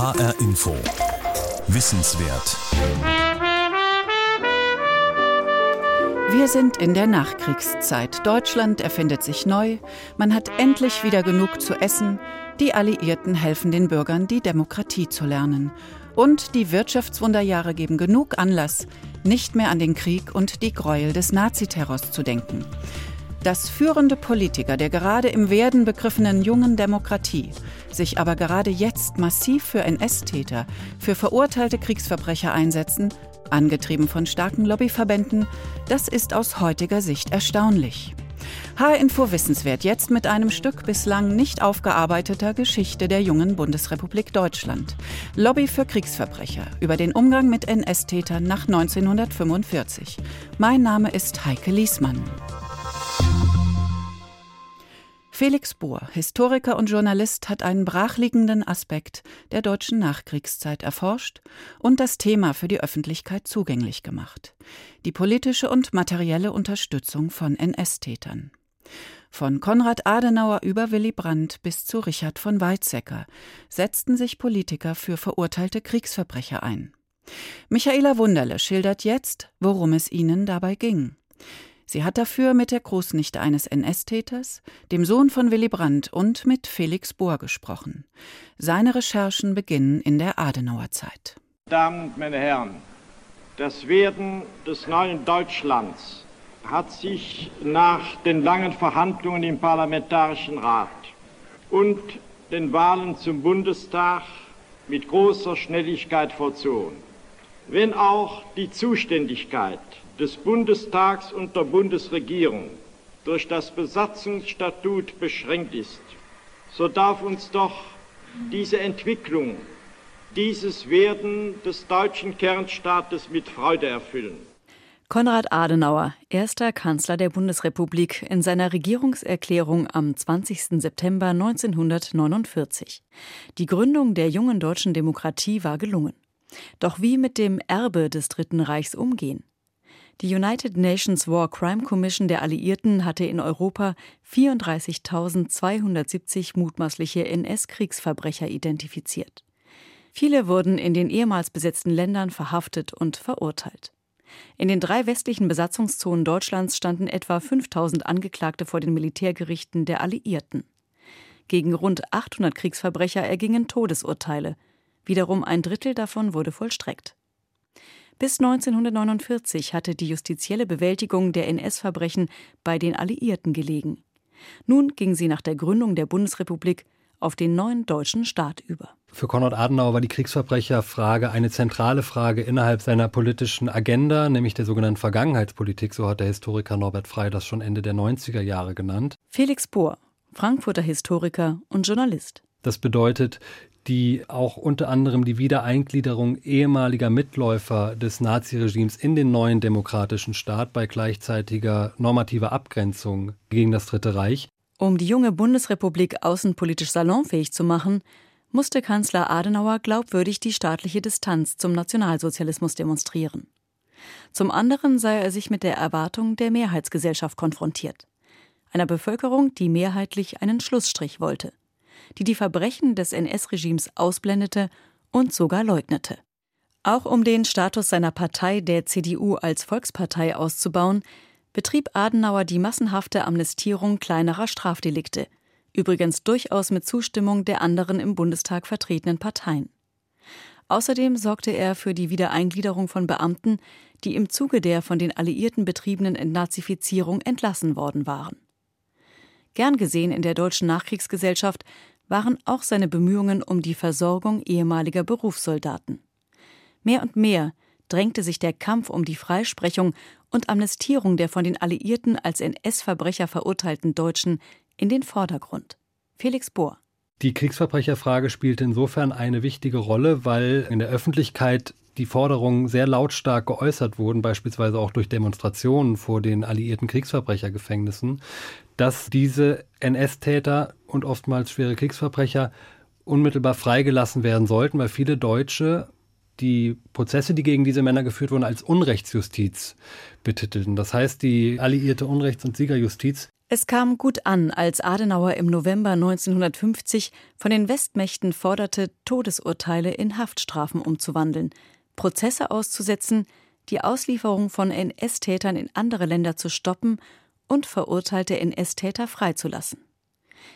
HR Info. Wissenswert. Wir sind in der Nachkriegszeit. Deutschland erfindet sich neu. Man hat endlich wieder genug zu essen. Die Alliierten helfen den Bürgern, die Demokratie zu lernen. Und die Wirtschaftswunderjahre geben genug Anlass, nicht mehr an den Krieg und die Gräuel des Naziterrors zu denken. Dass führende Politiker der gerade im Werden begriffenen jungen Demokratie sich aber gerade jetzt massiv für NS-Täter, für verurteilte Kriegsverbrecher einsetzen, angetrieben von starken Lobbyverbänden, das ist aus heutiger Sicht erstaunlich. H-Info Wissenswert jetzt mit einem Stück bislang nicht aufgearbeiteter Geschichte der jungen Bundesrepublik Deutschland. Lobby für Kriegsverbrecher über den Umgang mit NS-Tätern nach 1945. Mein Name ist Heike Liesmann. Felix Bohr, Historiker und Journalist, hat einen brachliegenden Aspekt der deutschen Nachkriegszeit erforscht und das Thema für die Öffentlichkeit zugänglich gemacht. Die politische und materielle Unterstützung von NS-Tätern. Von Konrad Adenauer über Willy Brandt bis zu Richard von Weizsäcker setzten sich Politiker für verurteilte Kriegsverbrecher ein. Michaela Wunderle schildert jetzt, worum es ihnen dabei ging. Sie hat dafür mit der Großnichte eines NS-Täters, dem Sohn von Willy Brandt und mit Felix Bohr gesprochen. Seine Recherchen beginnen in der Adenauerzeit. Damen und meine Herren, das Werden des neuen Deutschlands hat sich nach den langen Verhandlungen im Parlamentarischen Rat und den Wahlen zum Bundestag mit großer Schnelligkeit vollzogen. Wenn auch die Zuständigkeit des Bundestags und der Bundesregierung durch das Besatzungsstatut beschränkt ist, so darf uns doch diese Entwicklung, dieses Werden des deutschen Kernstaates mit Freude erfüllen. Konrad Adenauer, erster Kanzler der Bundesrepublik, in seiner Regierungserklärung am 20. September 1949. Die Gründung der jungen deutschen Demokratie war gelungen. Doch wie mit dem Erbe des Dritten Reichs umgehen? Die United Nations War Crime Commission der Alliierten hatte in Europa 34.270 mutmaßliche NS-Kriegsverbrecher identifiziert. Viele wurden in den ehemals besetzten Ländern verhaftet und verurteilt. In den drei westlichen Besatzungszonen Deutschlands standen etwa 5000 Angeklagte vor den Militärgerichten der Alliierten. Gegen rund 800 Kriegsverbrecher ergingen Todesurteile. Wiederum ein Drittel davon wurde vollstreckt. Bis 1949 hatte die justizielle Bewältigung der NS-Verbrechen bei den Alliierten gelegen. Nun ging sie nach der Gründung der Bundesrepublik auf den neuen deutschen Staat über. Für Konrad Adenauer war die Kriegsverbrecherfrage eine zentrale Frage innerhalb seiner politischen Agenda, nämlich der sogenannten Vergangenheitspolitik, so hat der Historiker Norbert Frey das schon Ende der 90er Jahre genannt. Felix Bohr, Frankfurter Historiker und Journalist. Das bedeutet, die auch unter anderem die Wiedereingliederung ehemaliger Mitläufer des Naziregimes in den neuen demokratischen Staat bei gleichzeitiger normativer Abgrenzung gegen das Dritte Reich. Um die junge Bundesrepublik außenpolitisch salonfähig zu machen, musste Kanzler Adenauer glaubwürdig die staatliche Distanz zum Nationalsozialismus demonstrieren. Zum anderen sei er sich mit der Erwartung der Mehrheitsgesellschaft konfrontiert, einer Bevölkerung, die mehrheitlich einen Schlussstrich wollte die die Verbrechen des NS-Regimes ausblendete und sogar leugnete. Auch um den Status seiner Partei, der CDU, als Volkspartei auszubauen, betrieb Adenauer die massenhafte Amnestierung kleinerer Strafdelikte, übrigens durchaus mit Zustimmung der anderen im Bundestag vertretenen Parteien. Außerdem sorgte er für die Wiedereingliederung von Beamten, die im Zuge der von den Alliierten betriebenen Entnazifizierung entlassen worden waren. Gern gesehen in der deutschen Nachkriegsgesellschaft waren auch seine Bemühungen um die Versorgung ehemaliger Berufssoldaten. Mehr und mehr drängte sich der Kampf um die Freisprechung und Amnestierung der von den Alliierten als NS-Verbrecher verurteilten Deutschen in den Vordergrund. Felix Bohr. Die Kriegsverbrecherfrage spielte insofern eine wichtige Rolle, weil in der Öffentlichkeit die Forderungen sehr lautstark geäußert wurden, beispielsweise auch durch Demonstrationen vor den alliierten Kriegsverbrechergefängnissen, dass diese NS-Täter und oftmals schwere Kriegsverbrecher unmittelbar freigelassen werden sollten, weil viele Deutsche die Prozesse, die gegen diese Männer geführt wurden, als Unrechtsjustiz betitelten. Das heißt, die alliierte Unrechts- und Siegerjustiz Es kam gut an, als Adenauer im November 1950 von den Westmächten forderte, Todesurteile in Haftstrafen umzuwandeln, Prozesse auszusetzen, die Auslieferung von NS-Tätern in andere Länder zu stoppen und verurteilte NS-Täter freizulassen.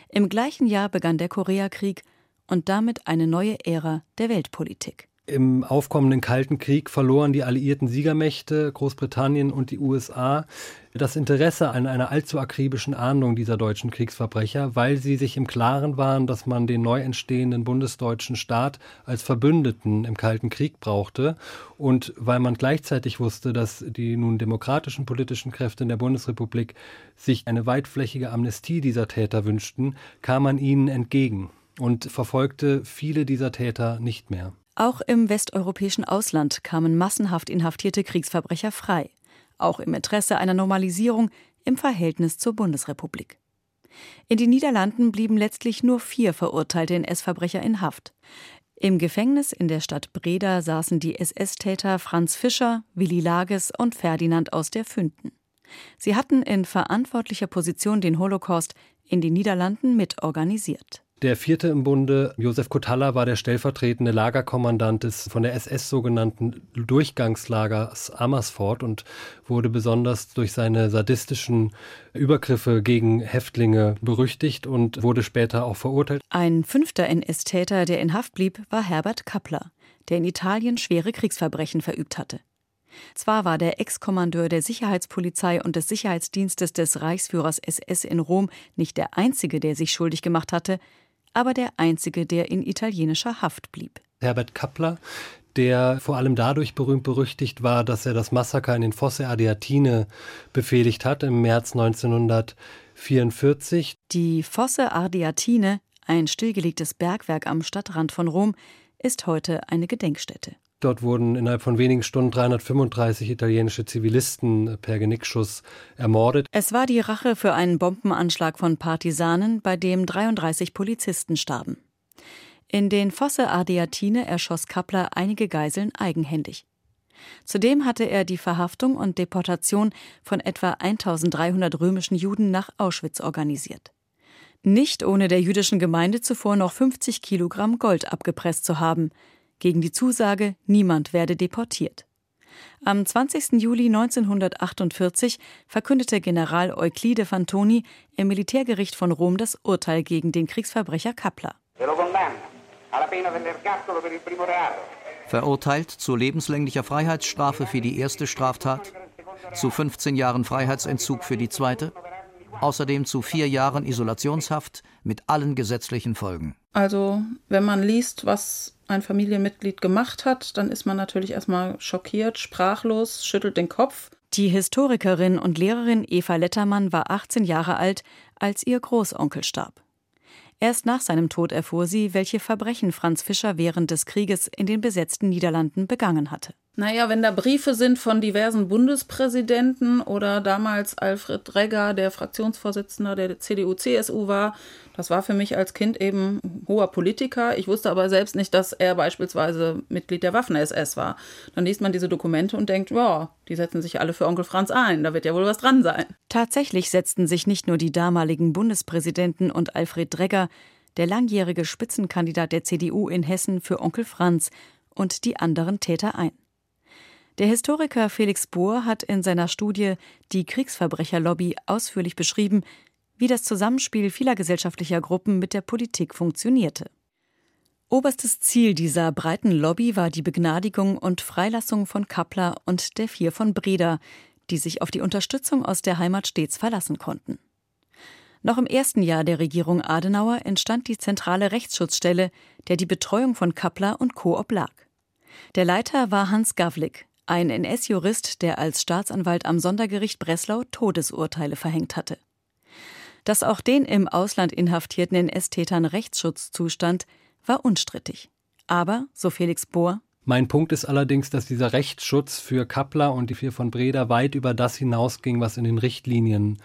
Im gleichen Jahr begann der Koreakrieg und damit eine neue Ära der Weltpolitik. Im aufkommenden Kalten Krieg verloren die alliierten Siegermächte, Großbritannien und die USA, das Interesse an einer allzu akribischen Ahndung dieser deutschen Kriegsverbrecher, weil sie sich im Klaren waren, dass man den neu entstehenden bundesdeutschen Staat als Verbündeten im Kalten Krieg brauchte und weil man gleichzeitig wusste, dass die nun demokratischen politischen Kräfte in der Bundesrepublik sich eine weitflächige Amnestie dieser Täter wünschten, kam man ihnen entgegen und verfolgte viele dieser Täter nicht mehr. Auch im westeuropäischen Ausland kamen massenhaft inhaftierte Kriegsverbrecher frei, auch im Interesse einer Normalisierung im Verhältnis zur Bundesrepublik. In den Niederlanden blieben letztlich nur vier verurteilte NS-Verbrecher in Haft. Im Gefängnis in der Stadt Breda saßen die SS-Täter Franz Fischer, Willi Lages und Ferdinand aus der Fünden. Sie hatten in verantwortlicher Position den Holocaust in den Niederlanden mitorganisiert. Der vierte im Bunde, Josef Kotalla, war der stellvertretende Lagerkommandant des von der SS sogenannten Durchgangslagers Amersfoort und wurde besonders durch seine sadistischen Übergriffe gegen Häftlinge berüchtigt und wurde später auch verurteilt. Ein fünfter NS-Täter, der in Haft blieb, war Herbert Kappler, der in Italien schwere Kriegsverbrechen verübt hatte. Zwar war der Ex-Kommandeur der Sicherheitspolizei und des Sicherheitsdienstes des Reichsführers SS in Rom nicht der einzige, der sich schuldig gemacht hatte, aber der einzige, der in italienischer Haft blieb. Herbert Kappler, der vor allem dadurch berühmt berüchtigt war, dass er das Massaker in den Fosse Ardeatine befehligt hat im März 1944. Die Fosse Ardeatine, ein stillgelegtes Bergwerk am Stadtrand von Rom, ist heute eine Gedenkstätte. Dort wurden innerhalb von wenigen Stunden 335 italienische Zivilisten per Genickschuss ermordet. Es war die Rache für einen Bombenanschlag von Partisanen, bei dem 33 Polizisten starben. In den Fosse Ardeatine erschoss Kappler einige Geiseln eigenhändig. Zudem hatte er die Verhaftung und Deportation von etwa 1300 römischen Juden nach Auschwitz organisiert. Nicht ohne der jüdischen Gemeinde zuvor noch 50 Kilogramm Gold abgepresst zu haben, gegen die Zusage, niemand werde deportiert. Am 20. Juli 1948 verkündete General Euclide Fantoni im Militärgericht von Rom das Urteil gegen den Kriegsverbrecher Kappler. Verurteilt zu lebenslänglicher Freiheitsstrafe für die erste Straftat, zu 15 Jahren Freiheitsentzug für die zweite, außerdem zu vier Jahren Isolationshaft mit allen gesetzlichen Folgen. Also, wenn man liest, was ein Familienmitglied gemacht hat, dann ist man natürlich erstmal schockiert, sprachlos, schüttelt den Kopf. Die Historikerin und Lehrerin Eva Lettermann war 18 Jahre alt, als ihr Großonkel starb. Erst nach seinem Tod erfuhr sie, welche Verbrechen Franz Fischer während des Krieges in den besetzten Niederlanden begangen hatte. Naja, wenn da Briefe sind von diversen Bundespräsidenten oder damals Alfred Regger, der Fraktionsvorsitzender der CDU-CSU war, das war für mich als Kind eben hoher Politiker. Ich wusste aber selbst nicht, dass er beispielsweise Mitglied der Waffen-SS war. Dann liest man diese Dokumente und denkt, ja, die setzen sich alle für Onkel Franz ein, da wird ja wohl was dran sein. Tatsächlich setzten sich nicht nur die damaligen Bundespräsidenten und Alfred Regger, der langjährige Spitzenkandidat der CDU in Hessen für Onkel Franz und die anderen Täter ein. Der Historiker Felix Bohr hat in seiner Studie Die Kriegsverbrecherlobby ausführlich beschrieben, wie das Zusammenspiel vieler gesellschaftlicher Gruppen mit der Politik funktionierte. Oberstes Ziel dieser breiten Lobby war die Begnadigung und Freilassung von Kappler und der vier von Breda, die sich auf die Unterstützung aus der Heimat stets verlassen konnten. Noch im ersten Jahr der Regierung Adenauer entstand die zentrale Rechtsschutzstelle, der die Betreuung von Kappler und Co. oblag. Der Leiter war Hans Gavlik, ein NS-Jurist, der als Staatsanwalt am Sondergericht Breslau Todesurteile verhängt hatte. Dass auch den im Ausland inhaftierten NS-Tätern Rechtsschutz zustand, war unstrittig. Aber, so Felix Bohr, mein Punkt ist allerdings, dass dieser Rechtsschutz für Kappler und die vier von Breda weit über das hinausging, was in den Richtlinien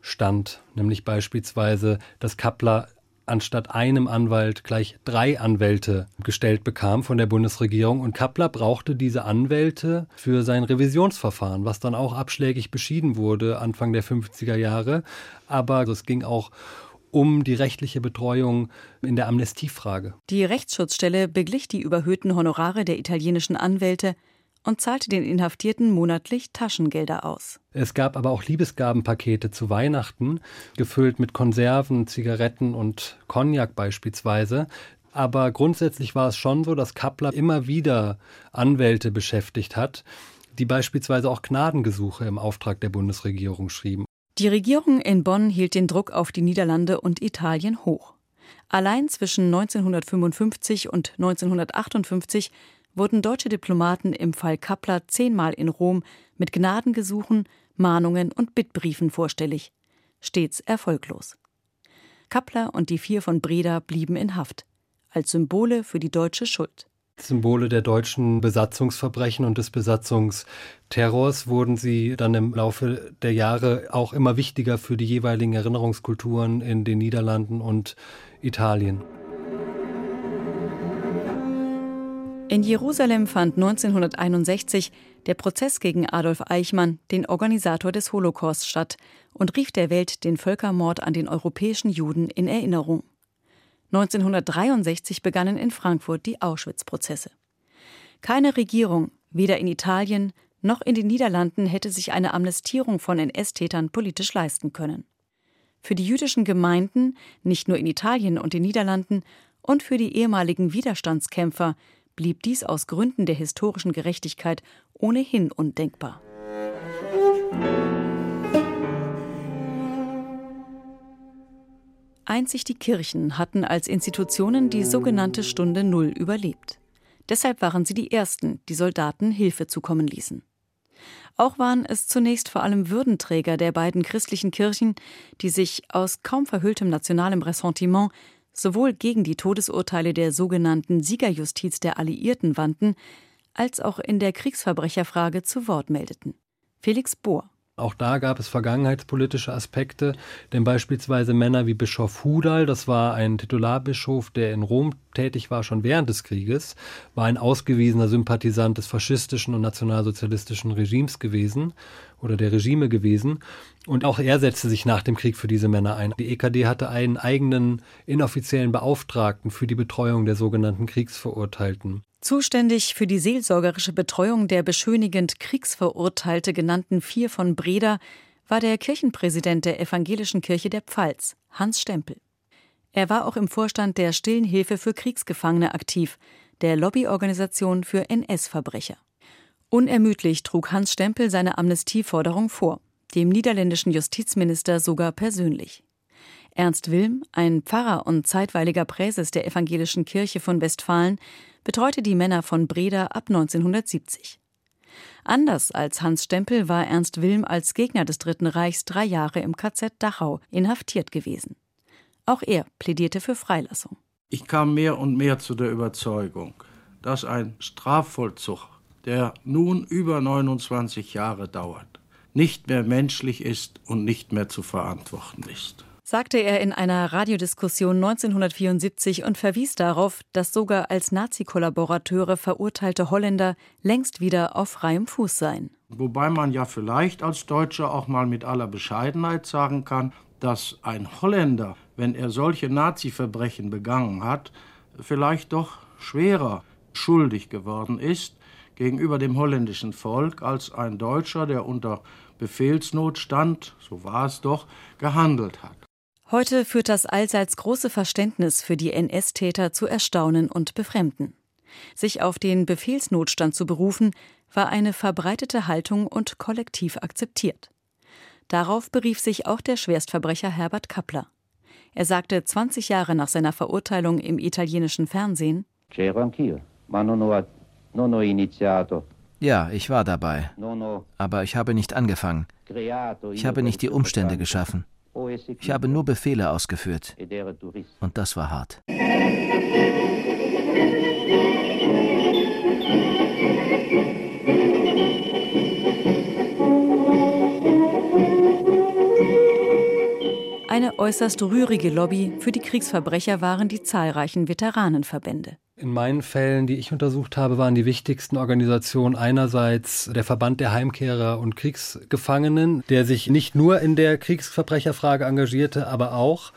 stand. Nämlich beispielsweise, dass Kappler anstatt einem Anwalt gleich drei Anwälte gestellt bekam von der Bundesregierung. Und Kappler brauchte diese Anwälte für sein Revisionsverfahren, was dann auch abschlägig beschieden wurde Anfang der 50er Jahre. Aber es ging auch um die rechtliche Betreuung in der Amnestiefrage. Die Rechtsschutzstelle beglich die überhöhten Honorare der italienischen Anwälte und zahlte den Inhaftierten monatlich Taschengelder aus. Es gab aber auch Liebesgabenpakete zu Weihnachten, gefüllt mit Konserven, Zigaretten und Cognac beispielsweise. Aber grundsätzlich war es schon so, dass Kappler immer wieder Anwälte beschäftigt hat, die beispielsweise auch Gnadengesuche im Auftrag der Bundesregierung schrieben. Die Regierung in Bonn hielt den Druck auf die Niederlande und Italien hoch. Allein zwischen 1955 und 1958 wurden deutsche Diplomaten im Fall Kappler zehnmal in Rom mit Gnadengesuchen, Mahnungen und Bittbriefen vorstellig. Stets erfolglos. Kappler und die vier von Breda blieben in Haft, als Symbole für die deutsche Schuld. Symbole der deutschen Besatzungsverbrechen und des Besatzungsterrors wurden sie dann im Laufe der Jahre auch immer wichtiger für die jeweiligen Erinnerungskulturen in den Niederlanden und Italien. In Jerusalem fand 1961 der Prozess gegen Adolf Eichmann, den Organisator des Holocaust, statt und rief der Welt den Völkermord an den europäischen Juden in Erinnerung. 1963 begannen in Frankfurt die Auschwitz-Prozesse. Keine Regierung, weder in Italien noch in den Niederlanden, hätte sich eine Amnestierung von NS-Tätern politisch leisten können. Für die jüdischen Gemeinden, nicht nur in Italien und den Niederlanden, und für die ehemaligen Widerstandskämpfer blieb dies aus Gründen der historischen Gerechtigkeit ohnehin undenkbar. Einzig die Kirchen hatten als Institutionen die sogenannte Stunde Null überlebt. Deshalb waren sie die Ersten, die Soldaten Hilfe zukommen ließen. Auch waren es zunächst vor allem Würdenträger der beiden christlichen Kirchen, die sich aus kaum verhülltem nationalem Ressentiment sowohl gegen die Todesurteile der sogenannten Siegerjustiz der Alliierten wandten, als auch in der Kriegsverbrecherfrage zu Wort meldeten. Felix Bohr auch da gab es vergangenheitspolitische Aspekte, denn beispielsweise Männer wie Bischof Hudal, das war ein Titularbischof, der in Rom tätig war schon während des Krieges, war ein ausgewiesener Sympathisant des faschistischen und nationalsozialistischen Regimes gewesen oder der Regime gewesen. Und auch er setzte sich nach dem Krieg für diese Männer ein. Die EKD hatte einen eigenen inoffiziellen Beauftragten für die Betreuung der sogenannten Kriegsverurteilten. Zuständig für die seelsorgerische Betreuung der beschönigend Kriegsverurteilte genannten Vier von Breda war der Kirchenpräsident der Evangelischen Kirche der Pfalz, Hans Stempel. Er war auch im Vorstand der Stillen Hilfe für Kriegsgefangene aktiv, der Lobbyorganisation für NS-Verbrecher. Unermüdlich trug Hans Stempel seine Amnestieforderung vor, dem niederländischen Justizminister sogar persönlich. Ernst Wilm, ein Pfarrer und zeitweiliger Präses der Evangelischen Kirche von Westfalen, betreute die Männer von Breda ab 1970. Anders als Hans Stempel war Ernst Wilm als Gegner des Dritten Reichs drei Jahre im KZ Dachau inhaftiert gewesen. Auch er plädierte für Freilassung. Ich kam mehr und mehr zu der Überzeugung, dass ein Strafvollzug, der nun über 29 Jahre dauert, nicht mehr menschlich ist und nicht mehr zu verantworten ist sagte er in einer Radiodiskussion 1974 und verwies darauf, dass sogar als Nazi-Kollaborateure verurteilte Holländer längst wieder auf freiem Fuß seien. Wobei man ja vielleicht als Deutscher auch mal mit aller Bescheidenheit sagen kann, dass ein Holländer, wenn er solche Nazi-Verbrechen begangen hat, vielleicht doch schwerer schuldig geworden ist gegenüber dem holländischen Volk als ein Deutscher, der unter Befehlsnotstand, so war es doch, gehandelt hat. Heute führt das allseits große Verständnis für die NS-Täter zu Erstaunen und Befremden. Sich auf den Befehlsnotstand zu berufen, war eine verbreitete Haltung und kollektiv akzeptiert. Darauf berief sich auch der Schwerstverbrecher Herbert Kappler. Er sagte 20 Jahre nach seiner Verurteilung im italienischen Fernsehen: Ja, ich war dabei. Aber ich habe nicht angefangen. Ich habe nicht die Umstände geschaffen. Ich habe nur Befehle ausgeführt. Und das war hart. Eine äußerst rührige Lobby für die Kriegsverbrecher waren die zahlreichen Veteranenverbände. In meinen Fällen, die ich untersucht habe, waren die wichtigsten Organisationen einerseits der Verband der Heimkehrer und Kriegsgefangenen, der sich nicht nur in der Kriegsverbrecherfrage engagierte, aber auch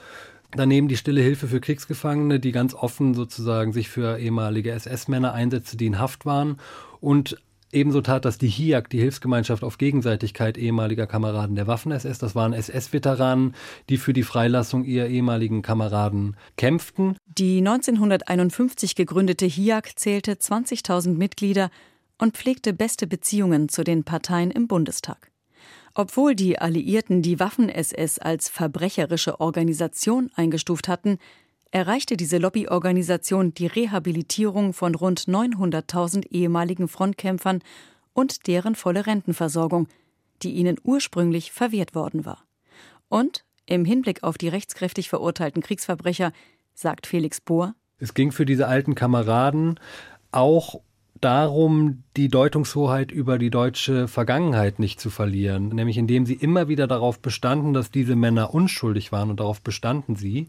Daneben die Stille Hilfe für Kriegsgefangene, die ganz offen sozusagen sich für ehemalige SS-Männer einsetzte, die in Haft waren. Und Ebenso tat das die HIAG, die Hilfsgemeinschaft auf Gegenseitigkeit ehemaliger Kameraden der Waffen-SS. Das waren SS-Veteranen, die für die Freilassung ihrer ehemaligen Kameraden kämpften. Die 1951 gegründete HIAG zählte 20.000 Mitglieder und pflegte beste Beziehungen zu den Parteien im Bundestag. Obwohl die Alliierten die Waffen-SS als verbrecherische Organisation eingestuft hatten, erreichte diese Lobbyorganisation die Rehabilitierung von rund 900.000 ehemaligen Frontkämpfern und deren volle Rentenversorgung, die ihnen ursprünglich verwehrt worden war. Und im Hinblick auf die rechtskräftig verurteilten Kriegsverbrecher sagt Felix Bohr, es ging für diese alten Kameraden auch darum, die Deutungshoheit über die deutsche Vergangenheit nicht zu verlieren, nämlich indem sie immer wieder darauf bestanden, dass diese Männer unschuldig waren und darauf bestanden sie.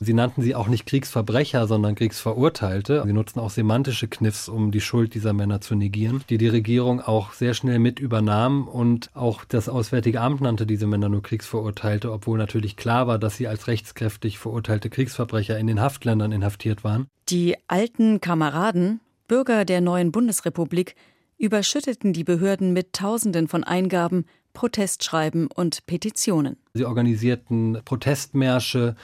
Sie nannten sie auch nicht Kriegsverbrecher, sondern Kriegsverurteilte. Sie nutzten auch semantische Kniffs, um die Schuld dieser Männer zu negieren, die die Regierung auch sehr schnell mit übernahm und auch das Auswärtige Amt nannte diese Männer nur Kriegsverurteilte, obwohl natürlich klar war, dass sie als rechtskräftig verurteilte Kriegsverbrecher in den Haftländern inhaftiert waren. Die alten Kameraden Bürger der neuen Bundesrepublik überschütteten die Behörden mit Tausenden von Eingaben, Protestschreiben und Petitionen. Sie organisierten Protestmärsche,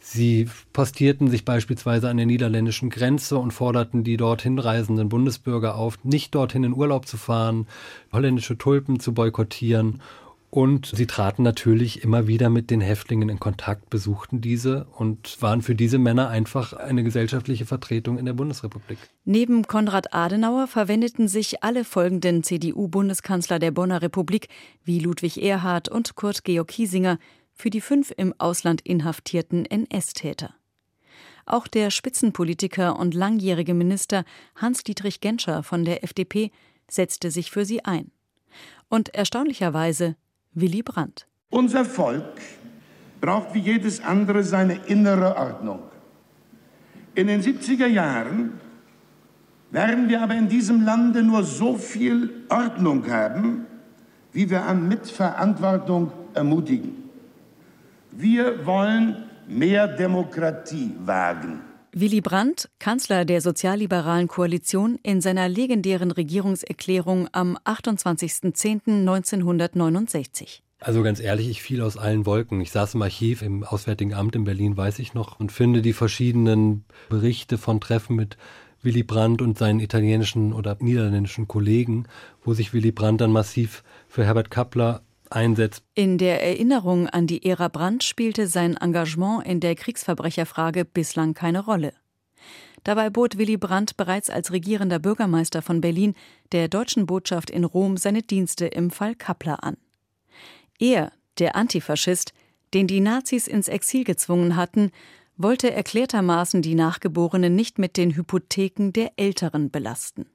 Sie postierten sich beispielsweise an der niederländischen Grenze und forderten die dorthin reisenden Bundesbürger auf, nicht dorthin in Urlaub zu fahren, holländische Tulpen zu boykottieren und sie traten natürlich immer wieder mit den Häftlingen in Kontakt, besuchten diese und waren für diese Männer einfach eine gesellschaftliche Vertretung in der Bundesrepublik. Neben Konrad Adenauer verwendeten sich alle folgenden CDU-Bundeskanzler der Bonner Republik wie Ludwig Erhard und Kurt Georg Kiesinger für die fünf im Ausland inhaftierten NS-Täter. Auch der Spitzenpolitiker und langjährige Minister Hans-Dietrich Genscher von der FDP setzte sich für sie ein. Und erstaunlicherweise Willy Brandt. Unser Volk braucht wie jedes andere seine innere Ordnung. In den 70er Jahren werden wir aber in diesem Lande nur so viel Ordnung haben, wie wir an Mitverantwortung ermutigen. Wir wollen mehr Demokratie wagen. Willy Brandt, Kanzler der sozialliberalen Koalition, in seiner legendären Regierungserklärung am 28.10.1969. Also ganz ehrlich, ich fiel aus allen Wolken. Ich saß im Archiv im Auswärtigen Amt in Berlin, weiß ich noch, und finde die verschiedenen Berichte von Treffen mit Willy Brandt und seinen italienischen oder niederländischen Kollegen, wo sich Willy Brandt dann massiv für Herbert Kappler einsetzt. In der Erinnerung an die Ära Brandt spielte sein Engagement in der Kriegsverbrecherfrage bislang keine Rolle. Dabei bot Willy Brandt bereits als regierender Bürgermeister von Berlin der deutschen Botschaft in Rom seine Dienste im Fall Kappler an. Er, der Antifaschist, den die Nazis ins Exil gezwungen hatten, wollte erklärtermaßen die Nachgeborenen nicht mit den Hypotheken der Älteren belasten.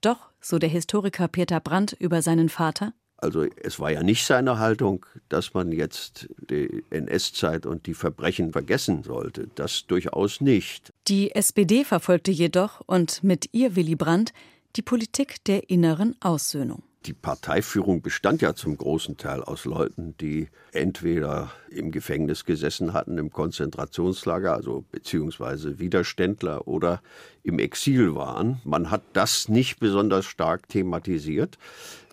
Doch, so der Historiker Peter Brandt über seinen Vater, also es war ja nicht seine Haltung, dass man jetzt die NS-Zeit und die Verbrechen vergessen sollte. Das durchaus nicht. Die SPD verfolgte jedoch und mit ihr Willy Brandt die Politik der inneren Aussöhnung. Die Parteiführung bestand ja zum großen Teil aus Leuten, die entweder im Gefängnis gesessen hatten, im Konzentrationslager, also beziehungsweise Widerständler oder im Exil waren. Man hat das nicht besonders stark thematisiert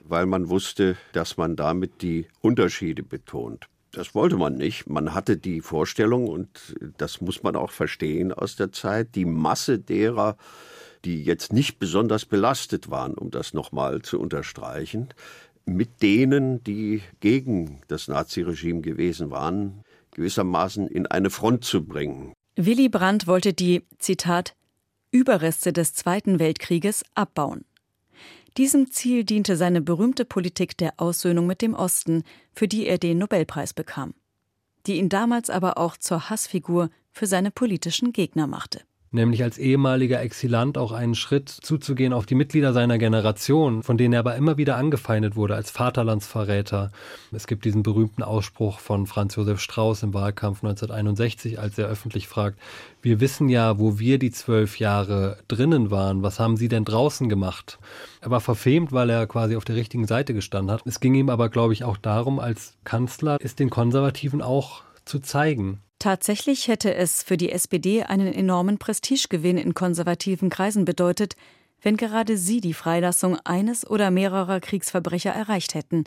weil man wusste, dass man damit die Unterschiede betont. Das wollte man nicht. Man hatte die Vorstellung, und das muss man auch verstehen aus der Zeit, die Masse derer, die jetzt nicht besonders belastet waren, um das nochmal zu unterstreichen, mit denen, die gegen das Naziregime gewesen waren, gewissermaßen in eine Front zu bringen. Willy Brandt wollte die, Zitat, Überreste des Zweiten Weltkrieges abbauen. Diesem Ziel diente seine berühmte Politik der Aussöhnung mit dem Osten, für die er den Nobelpreis bekam, die ihn damals aber auch zur Hassfigur für seine politischen Gegner machte. Nämlich als ehemaliger Exilant auch einen Schritt zuzugehen auf die Mitglieder seiner Generation, von denen er aber immer wieder angefeindet wurde als Vaterlandsverräter. Es gibt diesen berühmten Ausspruch von Franz Josef Strauß im Wahlkampf 1961, als er öffentlich fragt, wir wissen ja, wo wir die zwölf Jahre drinnen waren, was haben Sie denn draußen gemacht? Er war verfemt, weil er quasi auf der richtigen Seite gestanden hat. Es ging ihm aber, glaube ich, auch darum, als Kanzler ist den Konservativen auch zu zeigen, Tatsächlich hätte es für die SPD einen enormen Prestigegewinn in konservativen Kreisen bedeutet, wenn gerade sie die Freilassung eines oder mehrerer Kriegsverbrecher erreicht hätten,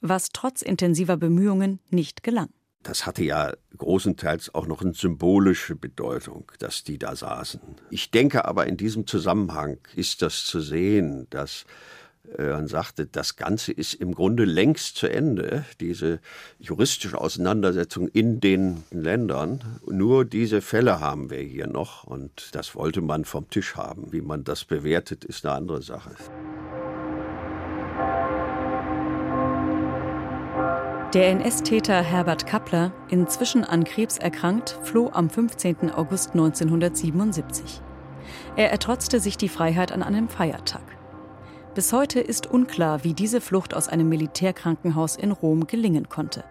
was trotz intensiver Bemühungen nicht gelang. Das hatte ja großenteils auch noch eine symbolische Bedeutung, dass die da saßen. Ich denke aber in diesem Zusammenhang ist das zu sehen, dass äh, sagte, das Ganze ist im Grunde längst zu Ende, diese juristische Auseinandersetzung in den Ländern. Nur diese Fälle haben wir hier noch und das wollte man vom Tisch haben. Wie man das bewertet, ist eine andere Sache. Der NS-Täter Herbert Kappler, inzwischen an Krebs erkrankt, floh am 15. August 1977. Er ertrotzte sich die Freiheit an einem Feiertag. Bis heute ist unklar, wie diese Flucht aus einem Militärkrankenhaus in Rom gelingen konnte.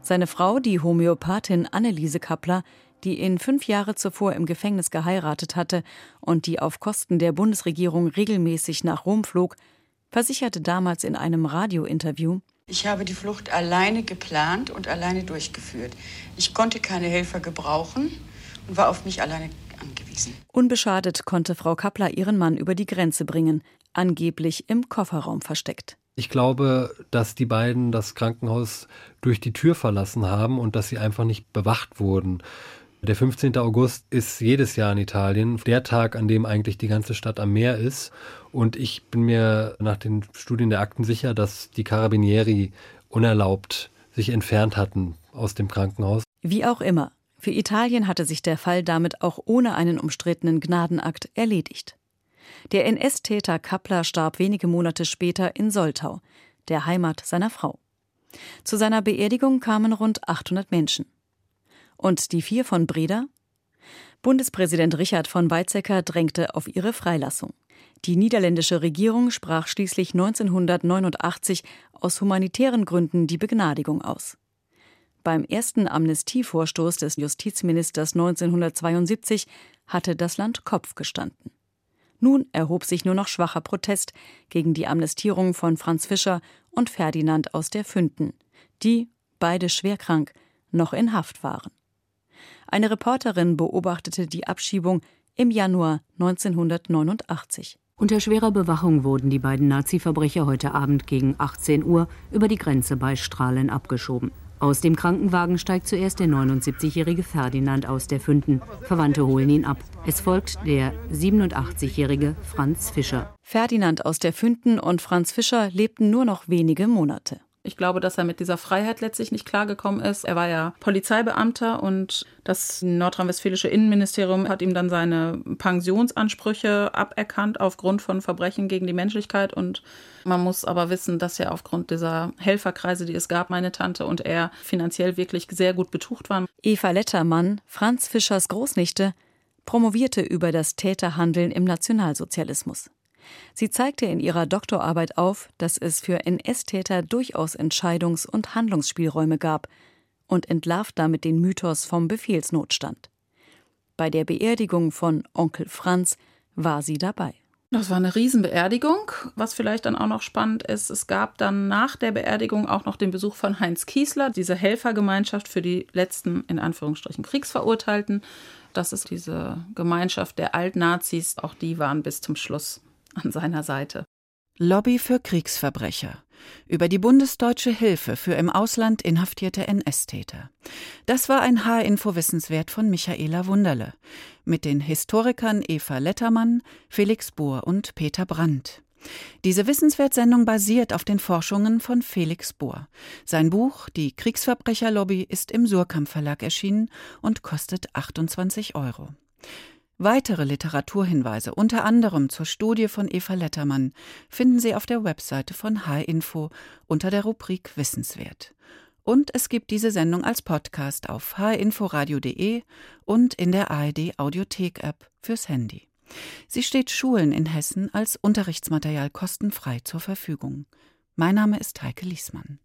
Seine Frau, die Homöopathin Anneliese Kappler, die ihn fünf Jahre zuvor im Gefängnis geheiratet hatte und die auf Kosten der Bundesregierung regelmäßig nach Rom flog, versicherte damals in einem Radiointerview, ich habe die Flucht alleine geplant und alleine durchgeführt. Ich konnte keine Helfer gebrauchen und war auf mich alleine angewiesen. Unbeschadet konnte Frau Kappler ihren Mann über die Grenze bringen, angeblich im Kofferraum versteckt. Ich glaube, dass die beiden das Krankenhaus durch die Tür verlassen haben und dass sie einfach nicht bewacht wurden. Der 15. August ist jedes Jahr in Italien der Tag, an dem eigentlich die ganze Stadt am Meer ist. Und ich bin mir nach den Studien der Akten sicher, dass die Carabinieri unerlaubt sich entfernt hatten aus dem Krankenhaus. Wie auch immer, für Italien hatte sich der Fall damit auch ohne einen umstrittenen Gnadenakt erledigt. Der NS-Täter Kappler starb wenige Monate später in Soltau, der Heimat seiner Frau. Zu seiner Beerdigung kamen rund 800 Menschen. Und die vier von Breda? Bundespräsident Richard von Weizsäcker drängte auf ihre Freilassung. Die niederländische Regierung sprach schließlich 1989 aus humanitären Gründen die Begnadigung aus. Beim ersten Amnestievorstoß des Justizministers 1972 hatte das Land Kopf gestanden. Nun erhob sich nur noch schwacher Protest gegen die Amnestierung von Franz Fischer und Ferdinand aus der Fünden, die, beide schwerkrank, noch in Haft waren. Eine Reporterin beobachtete die Abschiebung im Januar 1989. Unter schwerer Bewachung wurden die beiden Nazi-Verbrecher heute Abend gegen 18 Uhr über die Grenze bei Strahlen abgeschoben. Aus dem Krankenwagen steigt zuerst der 79-jährige Ferdinand aus der Fünden. Verwandte holen ihn ab. Es folgt der 87-jährige Franz Fischer. Ferdinand aus der Fünden und Franz Fischer lebten nur noch wenige Monate. Ich glaube, dass er mit dieser Freiheit letztlich nicht klargekommen ist. Er war ja Polizeibeamter und das nordrhein-westfälische Innenministerium hat ihm dann seine Pensionsansprüche aberkannt aufgrund von Verbrechen gegen die Menschlichkeit. Und man muss aber wissen, dass ja aufgrund dieser Helferkreise, die es gab, meine Tante und er finanziell wirklich sehr gut betucht waren. Eva Lettermann, Franz Fischers Großnichte, promovierte über das Täterhandeln im Nationalsozialismus. Sie zeigte in ihrer Doktorarbeit auf, dass es für NS-Täter durchaus Entscheidungs- und Handlungsspielräume gab und entlarvt damit den Mythos vom Befehlsnotstand. Bei der Beerdigung von Onkel Franz war sie dabei. Das war eine Riesenbeerdigung. Was vielleicht dann auch noch spannend ist, es gab dann nach der Beerdigung auch noch den Besuch von Heinz Kiesler, diese Helfergemeinschaft für die letzten, in Anführungsstrichen, Kriegsverurteilten. Das ist diese Gemeinschaft der Altnazis. Auch die waren bis zum Schluss an seiner Seite. Lobby für Kriegsverbrecher über die bundesdeutsche Hilfe für im Ausland inhaftierte NS-Täter. Das war ein H-Info-Wissenswert von Michaela Wunderle mit den Historikern Eva Lettermann, Felix Bohr und Peter Brandt. Diese Wissenswertsendung basiert auf den Forschungen von Felix Bohr. Sein Buch Die Kriegsverbrecherlobby ist im Surkamp Verlag erschienen und kostet 28 Euro. Weitere Literaturhinweise, unter anderem zur Studie von Eva Lettermann, finden Sie auf der Webseite von H-Info unter der Rubrik Wissenswert. Und es gibt diese Sendung als Podcast auf hinforadio.de und in der ARD Audiothek App fürs Handy. Sie steht Schulen in Hessen als Unterrichtsmaterial kostenfrei zur Verfügung. Mein Name ist Heike Liesmann.